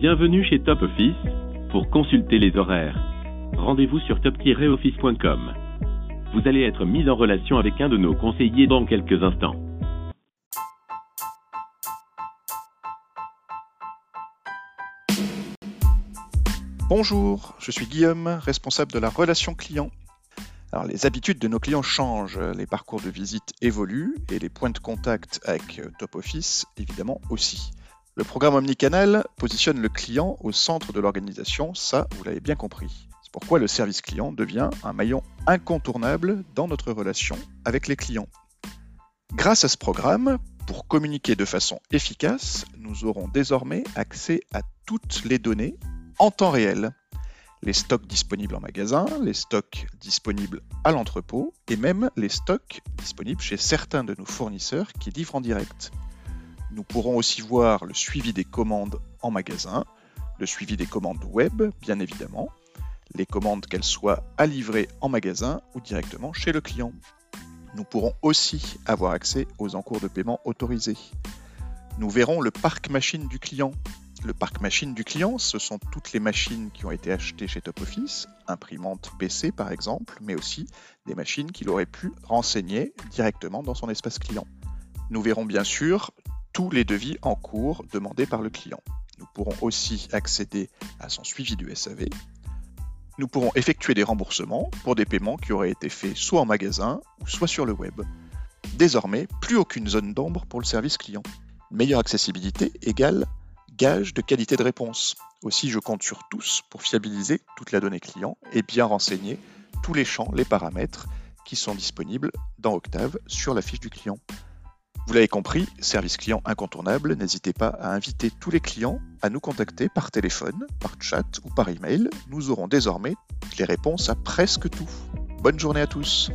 Bienvenue chez Top Office. Pour consulter les horaires, rendez-vous sur top-office.com. Vous allez être mis en relation avec un de nos conseillers dans quelques instants. Bonjour, je suis Guillaume, responsable de la relation client. Alors, les habitudes de nos clients changent, les parcours de visite évoluent et les points de contact avec Top Office évidemment aussi. Le programme omnicanal positionne le client au centre de l'organisation, ça vous l'avez bien compris. C'est pourquoi le service client devient un maillon incontournable dans notre relation avec les clients. Grâce à ce programme, pour communiquer de façon efficace, nous aurons désormais accès à toutes les données en temps réel. Les stocks disponibles en magasin, les stocks disponibles à l'entrepôt et même les stocks disponibles chez certains de nos fournisseurs qui livrent en direct. Nous pourrons aussi voir le suivi des commandes en magasin, le suivi des commandes web, bien évidemment, les commandes qu'elles soient à livrer en magasin ou directement chez le client. Nous pourrons aussi avoir accès aux encours de paiement autorisés. Nous verrons le parc machine du client. Le parc machine du client, ce sont toutes les machines qui ont été achetées chez Top Office, imprimantes PC par exemple, mais aussi des machines qu'il aurait pu renseigner directement dans son espace client. Nous verrons bien sûr tous les devis en cours demandés par le client. Nous pourrons aussi accéder à son suivi du SAV. Nous pourrons effectuer des remboursements pour des paiements qui auraient été faits soit en magasin ou soit sur le web. Désormais, plus aucune zone d'ombre pour le service client. Meilleure accessibilité égale gage de qualité de réponse. Aussi, je compte sur tous pour fiabiliser toute la donnée client et bien renseigner tous les champs, les paramètres qui sont disponibles dans Octave sur la fiche du client. Vous l'avez compris, service client incontournable, n'hésitez pas à inviter tous les clients à nous contacter par téléphone, par chat ou par email. Nous aurons désormais les réponses à presque tout. Bonne journée à tous.